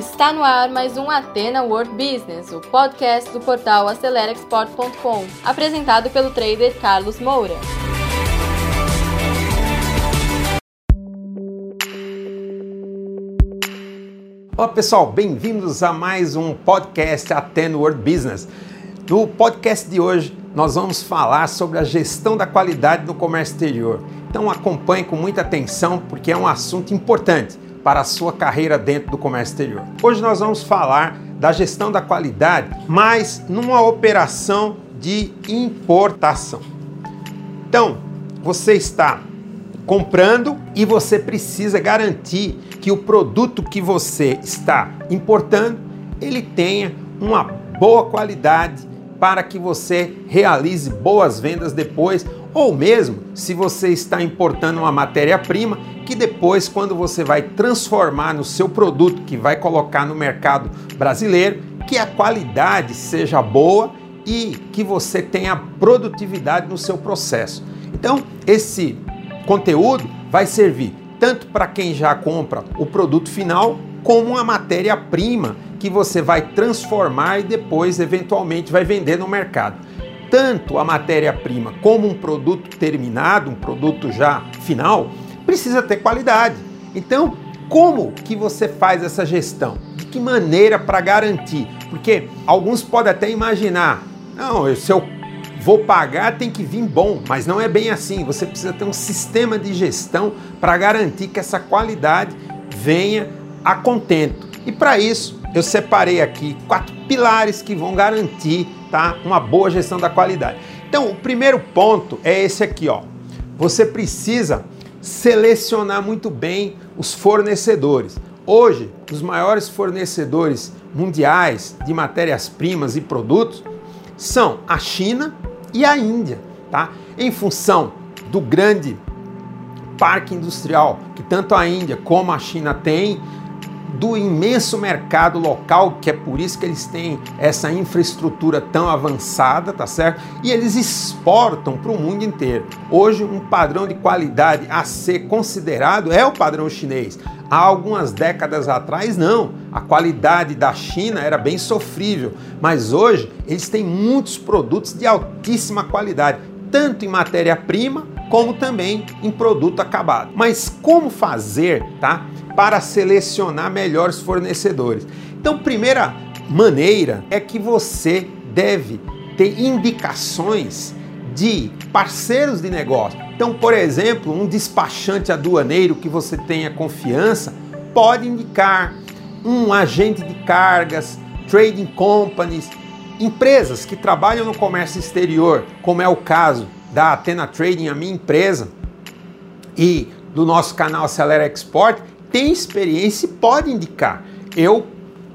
Está no ar mais um Atena World Business, o podcast do portal AceleraExport.com, apresentado pelo trader Carlos Moura. Olá pessoal, bem-vindos a mais um podcast Atena World Business. No podcast de hoje, nós vamos falar sobre a gestão da qualidade no comércio exterior. Então acompanhe com muita atenção porque é um assunto importante para a sua carreira dentro do comércio exterior. Hoje nós vamos falar da gestão da qualidade, mas numa operação de importação. Então, você está comprando e você precisa garantir que o produto que você está importando, ele tenha uma boa qualidade para que você realize boas vendas depois, ou mesmo se você está importando uma matéria-prima que depois, quando você vai transformar no seu produto que vai colocar no mercado brasileiro, que a qualidade seja boa e que você tenha produtividade no seu processo. Então, esse conteúdo vai servir tanto para quem já compra o produto final, como uma matéria-prima que você vai transformar e depois, eventualmente, vai vender no mercado. Tanto a matéria-prima como um produto terminado, um produto já final, precisa ter qualidade. Então, como que você faz essa gestão? De que maneira para garantir? Porque alguns podem até imaginar, não, se eu vou pagar tem que vir bom, mas não é bem assim. Você precisa ter um sistema de gestão para garantir que essa qualidade venha a contento. E para isso, eu separei aqui quatro pilares que vão garantir tá, uma boa gestão da qualidade. Então, o primeiro ponto é esse aqui, ó. Você precisa selecionar muito bem os fornecedores. Hoje, os maiores fornecedores mundiais de matérias-primas e produtos são a China e a Índia, tá? Em função do grande parque industrial que tanto a Índia como a China têm, do imenso mercado local, que é por isso que eles têm essa infraestrutura tão avançada, tá certo? E eles exportam para o mundo inteiro. Hoje, um padrão de qualidade a ser considerado é o padrão chinês. Há algumas décadas atrás, não. A qualidade da China era bem sofrível, mas hoje eles têm muitos produtos de altíssima qualidade, tanto em matéria-prima como também em produto acabado. Mas como fazer, tá? Para selecionar melhores fornecedores. Então, primeira maneira é que você deve ter indicações de parceiros de negócio. Então, por exemplo, um despachante aduaneiro que você tenha confiança pode indicar um agente de cargas, trading companies, empresas que trabalham no comércio exterior, como é o caso da Atena Trading, a minha empresa, e do nosso canal Acelera Export, tem experiência e pode indicar. Eu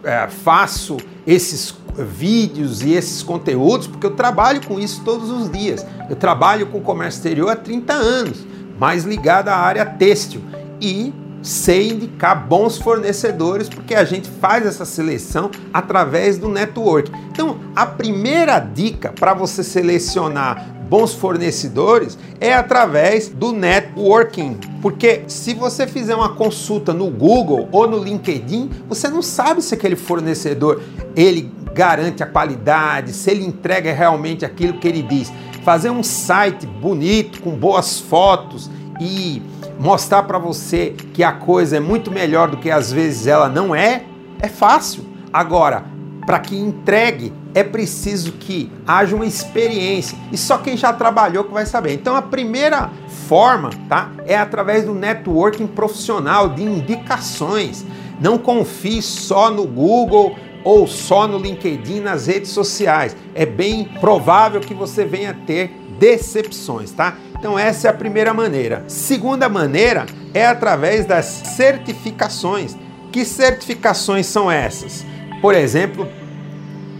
é, faço esses vídeos e esses conteúdos porque eu trabalho com isso todos os dias. Eu trabalho com comércio exterior há 30 anos, mais ligado à área têxtil e sei indicar bons fornecedores porque a gente faz essa seleção através do network. Então, a primeira dica para você selecionar bons fornecedores é através do networking. Porque se você fizer uma consulta no Google ou no LinkedIn, você não sabe se aquele fornecedor ele garante a qualidade, se ele entrega realmente aquilo que ele diz. Fazer um site bonito, com boas fotos e mostrar para você que a coisa é muito melhor do que às vezes ela não é, é fácil. Agora, para que entregue, é preciso que haja uma experiência e só quem já trabalhou que vai saber. Então a primeira forma, tá, é através do networking profissional de indicações. Não confie só no Google ou só no LinkedIn, nas redes sociais. É bem provável que você venha ter decepções, tá? Então essa é a primeira maneira. Segunda maneira é através das certificações. Que certificações são essas? Por exemplo,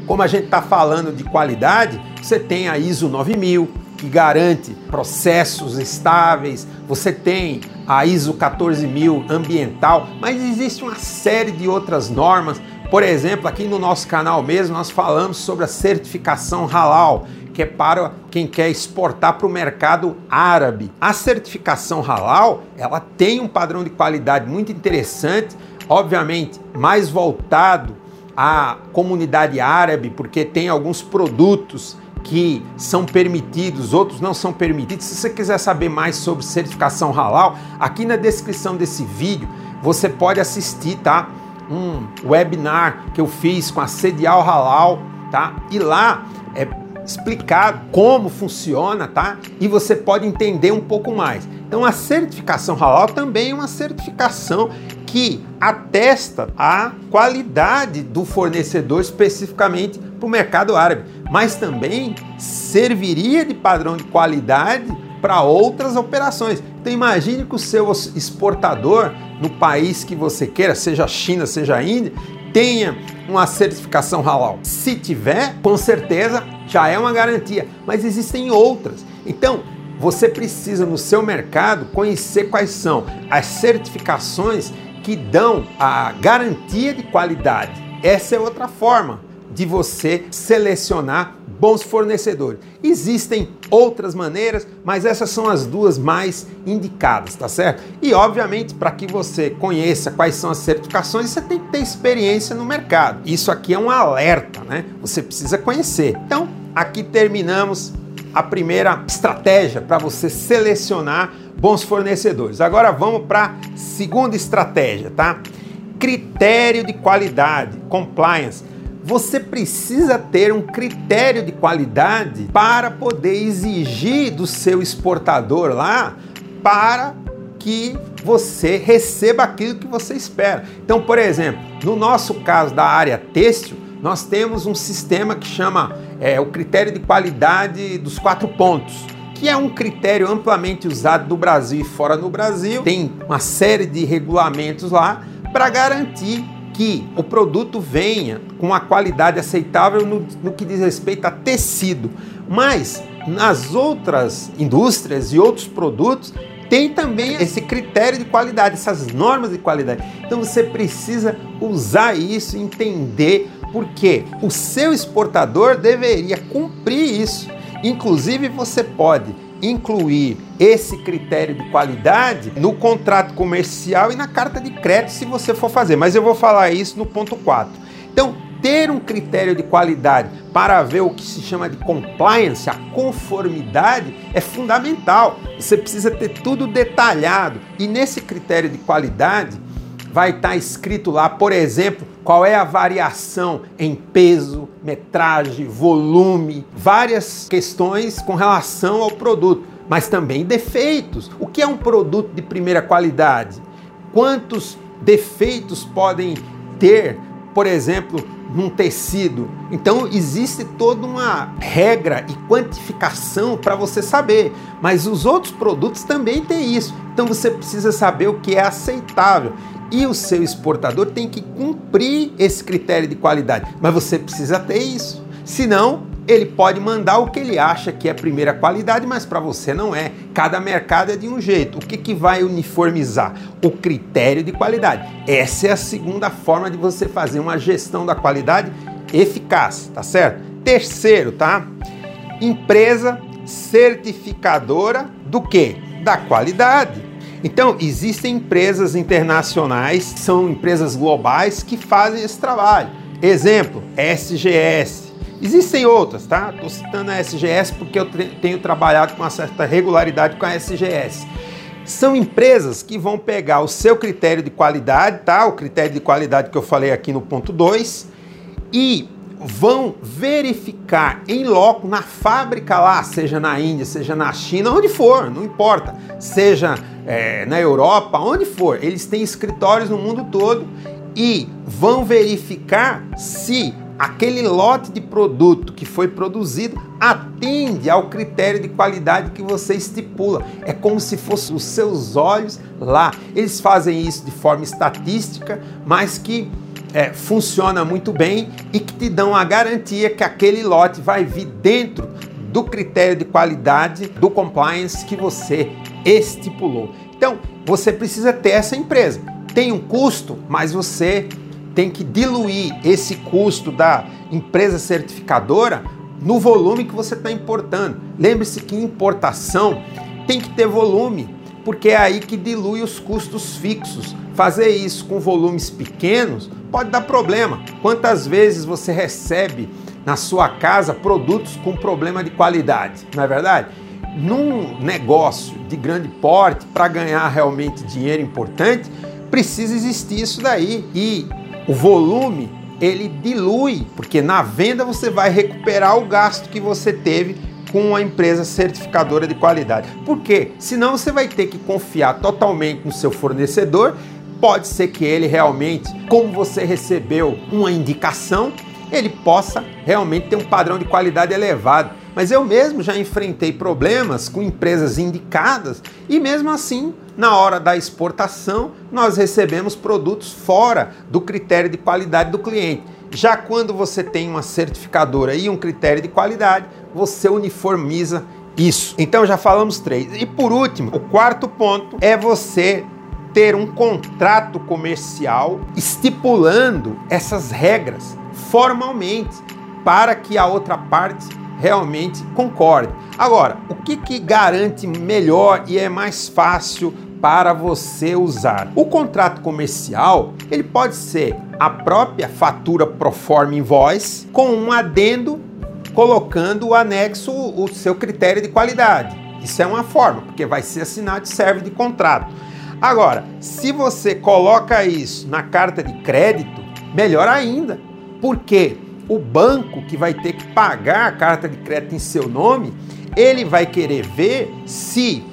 como a gente está falando de qualidade, você tem a ISO 9000, que garante processos estáveis, você tem a ISO 14000 ambiental, mas existe uma série de outras normas. Por exemplo, aqui no nosso canal mesmo, nós falamos sobre a certificação halal, que é para quem quer exportar para o mercado árabe. A certificação halal, ela tem um padrão de qualidade muito interessante, obviamente, mais voltado à comunidade árabe, porque tem alguns produtos que são permitidos, outros não são permitidos. Se você quiser saber mais sobre certificação halal, aqui na descrição desse vídeo você pode assistir, tá? Um webinar que eu fiz com a Sedial Halal, tá? E lá é explicado como funciona, tá? E você pode entender um pouco mais. Então a certificação halal também é uma certificação que atesta a qualidade do fornecedor especificamente para o mercado árabe, mas também serviria de padrão de qualidade para outras operações. Então imagine que o seu exportador no país que você queira, seja China, seja Índia, tenha uma certificação halal. Se tiver, com certeza já é uma garantia, mas existem outras. Então, você precisa no seu mercado conhecer quais são as certificações que dão a garantia de qualidade. Essa é outra forma de você selecionar bons fornecedores. Existem outras maneiras, mas essas são as duas mais indicadas, tá certo? E obviamente, para que você conheça quais são as certificações, você tem que ter experiência no mercado. Isso aqui é um alerta, né? Você precisa conhecer. Então, aqui terminamos a primeira estratégia para você selecionar bons fornecedores. Agora vamos para a segunda estratégia, tá? Critério de qualidade, compliance você precisa ter um critério de qualidade para poder exigir do seu exportador lá para que você receba aquilo que você espera. Então, por exemplo, no nosso caso da área têxtil, nós temos um sistema que chama é, o critério de qualidade dos quatro pontos que é um critério amplamente usado no Brasil e fora no Brasil. Tem uma série de regulamentos lá para garantir que o produto venha com a qualidade aceitável no, no que diz respeito a tecido. Mas nas outras indústrias e outros produtos, tem também esse critério de qualidade, essas normas de qualidade. Então você precisa usar isso, entender porque o seu exportador deveria cumprir isso. Inclusive você pode incluir esse critério de qualidade no contrato comercial e na carta de crédito se você for fazer, mas eu vou falar isso no ponto 4. Então, ter um critério de qualidade para ver o que se chama de compliance, a conformidade, é fundamental. Você precisa ter tudo detalhado e nesse critério de qualidade vai estar escrito lá, por exemplo, qual é a variação em peso, metragem, volume, várias questões com relação ao produto, mas também defeitos. O que é um produto de primeira qualidade? Quantos defeitos podem ter, por exemplo, num tecido. Então existe toda uma regra e quantificação para você saber, mas os outros produtos também têm isso. Então você precisa saber o que é aceitável. E o seu exportador tem que cumprir esse critério de qualidade, mas você precisa ter isso. Senão, ele pode mandar o que ele acha que é primeira qualidade, mas para você não é. Cada mercado é de um jeito. O que, que vai uniformizar? O critério de qualidade. Essa é a segunda forma de você fazer uma gestão da qualidade eficaz, tá certo? Terceiro, tá? Empresa certificadora do que? Da qualidade. Então, existem empresas internacionais, são empresas globais que fazem esse trabalho. Exemplo, SGS. Existem outras, tá? Estou citando a SGS porque eu tenho trabalhado com uma certa regularidade com a SGS. São empresas que vão pegar o seu critério de qualidade, tá? O critério de qualidade que eu falei aqui no ponto 2, e vão verificar em loco na fábrica lá, seja na Índia, seja na China, onde for, não importa, seja é, na Europa, onde for, eles têm escritórios no mundo todo e vão verificar se aquele lote de produto que foi produzido atende ao critério de qualidade que você estipula. É como se fossem os seus olhos lá. Eles fazem isso de forma estatística, mas que é, funciona muito bem e que te dão a garantia que aquele lote vai vir dentro do critério de qualidade do compliance que você estipulou. Então, você precisa ter essa empresa. Tem um custo, mas você tem que diluir esse custo da empresa certificadora no volume que você está importando. Lembre-se que importação tem que ter volume porque é aí que dilui os custos fixos. Fazer isso com volumes pequenos pode dar problema. Quantas vezes você recebe na sua casa produtos com problema de qualidade, não é verdade? Num negócio de grande porte, para ganhar realmente dinheiro importante, precisa existir isso daí. E o volume ele dilui, porque na venda você vai recuperar o gasto que você teve com a empresa certificadora de qualidade. Por quê? Senão você vai ter que confiar totalmente no seu fornecedor. Pode ser que ele realmente, como você recebeu uma indicação, ele possa realmente ter um padrão de qualidade elevado. Mas eu mesmo já enfrentei problemas com empresas indicadas e mesmo assim, na hora da exportação, nós recebemos produtos fora do critério de qualidade do cliente. Já quando você tem uma certificadora e um critério de qualidade, você uniformiza isso. Então já falamos três. E por último, o quarto ponto é você ter um contrato comercial estipulando essas regras formalmente para que a outra parte realmente concorde. Agora, o que, que garante melhor e é mais fácil para você usar? O contrato comercial ele pode ser a própria fatura pro forma invoice com um adendo colocando o anexo o seu critério de qualidade. Isso é uma forma, porque vai ser assinado e serve de contrato. Agora, se você coloca isso na carta de crédito, melhor ainda, porque o banco que vai ter que pagar a carta de crédito em seu nome, ele vai querer ver se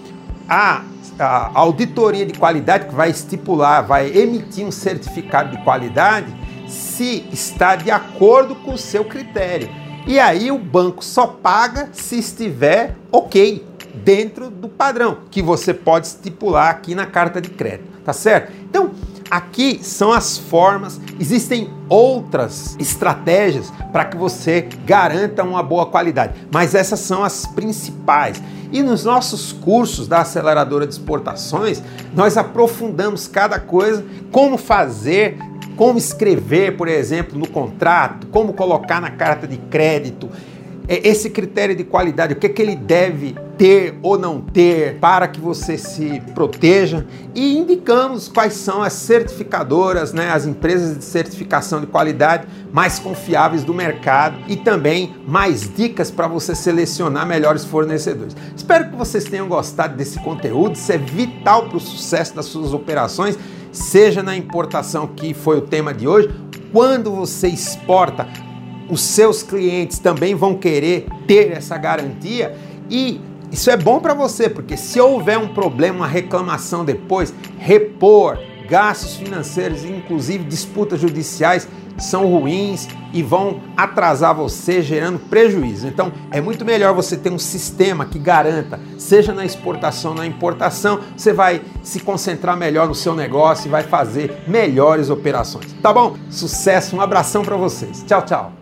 a, a auditoria de qualidade que vai estipular, vai emitir um certificado de qualidade, se está de acordo com o seu critério. E aí o banco só paga se estiver ok, dentro do padrão que você pode estipular aqui na carta de crédito, tá certo? Então, Aqui são as formas, existem outras estratégias para que você garanta uma boa qualidade, mas essas são as principais. E nos nossos cursos da aceleradora de exportações, nós aprofundamos cada coisa, como fazer, como escrever, por exemplo, no contrato, como colocar na carta de crédito é, esse critério de qualidade, o que, é que ele deve ter ou não ter para que você se proteja e indicamos quais são as certificadoras, né, as empresas de certificação de qualidade mais confiáveis do mercado e também mais dicas para você selecionar melhores fornecedores. Espero que vocês tenham gostado desse conteúdo, isso é vital para o sucesso das suas operações, seja na importação que foi o tema de hoje, quando você exporta os seus clientes também vão querer ter essa garantia e isso é bom para você, porque se houver um problema, uma reclamação depois, repor gastos financeiros, inclusive disputas judiciais, são ruins e vão atrasar você, gerando prejuízo. Então, é muito melhor você ter um sistema que garanta, seja na exportação na importação, você vai se concentrar melhor no seu negócio e vai fazer melhores operações. Tá bom? Sucesso, um abração para vocês. Tchau, tchau.